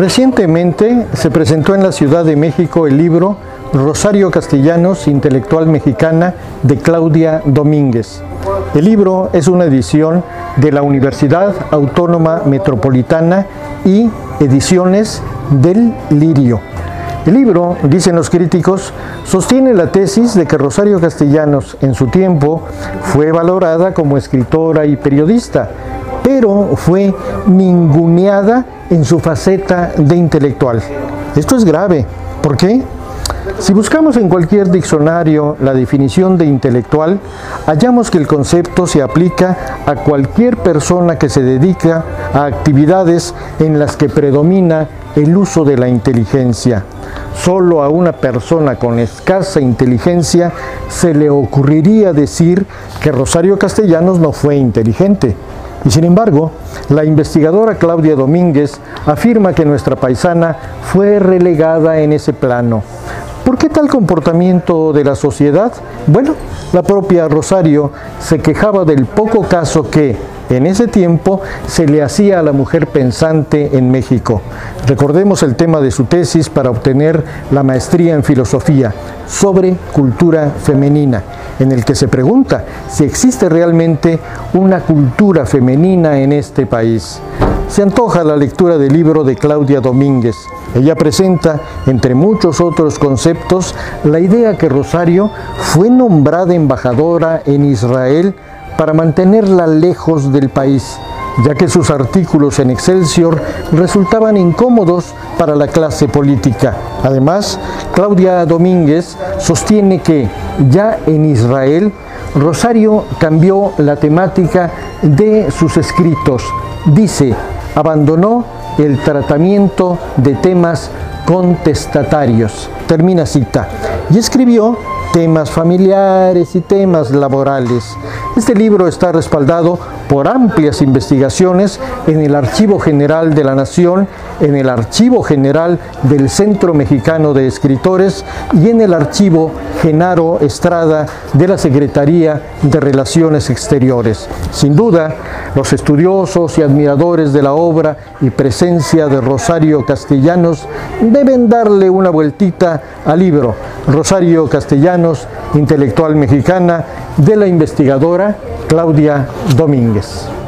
Recientemente se presentó en la Ciudad de México el libro Rosario Castellanos, intelectual mexicana, de Claudia Domínguez. El libro es una edición de la Universidad Autónoma Metropolitana y Ediciones del Lirio. El libro, dicen los críticos, sostiene la tesis de que Rosario Castellanos en su tiempo fue valorada como escritora y periodista, pero fue ninguneada en su faceta de intelectual. Esto es grave. ¿Por qué? Si buscamos en cualquier diccionario la definición de intelectual, hallamos que el concepto se aplica a cualquier persona que se dedica a actividades en las que predomina el uso de la inteligencia. Solo a una persona con escasa inteligencia se le ocurriría decir que Rosario Castellanos no fue inteligente. Y sin embargo, la investigadora Claudia Domínguez afirma que nuestra paisana fue relegada en ese plano. ¿Por qué tal comportamiento de la sociedad? Bueno, la propia Rosario se quejaba del poco caso que, en ese tiempo se le hacía a la mujer pensante en México. Recordemos el tema de su tesis para obtener la maestría en filosofía sobre cultura femenina, en el que se pregunta si existe realmente una cultura femenina en este país. Se antoja la lectura del libro de Claudia Domínguez. Ella presenta, entre muchos otros conceptos, la idea que Rosario fue nombrada embajadora en Israel para mantenerla lejos del país, ya que sus artículos en Excelsior resultaban incómodos para la clase política. Además, Claudia Domínguez sostiene que ya en Israel, Rosario cambió la temática de sus escritos. Dice, abandonó el tratamiento de temas contestatarios. Termina cita. Y escribió temas familiares y temas laborales. Este libro está respaldado por amplias investigaciones en el Archivo General de la Nación, en el Archivo General del Centro Mexicano de Escritores y en el Archivo Genaro Estrada de la Secretaría de Relaciones Exteriores. Sin duda, los estudiosos y admiradores de la obra y presencia de Rosario Castellanos deben darle una vueltita al libro Rosario Castellanos, intelectual mexicana, de la investigadora Claudia Domínguez.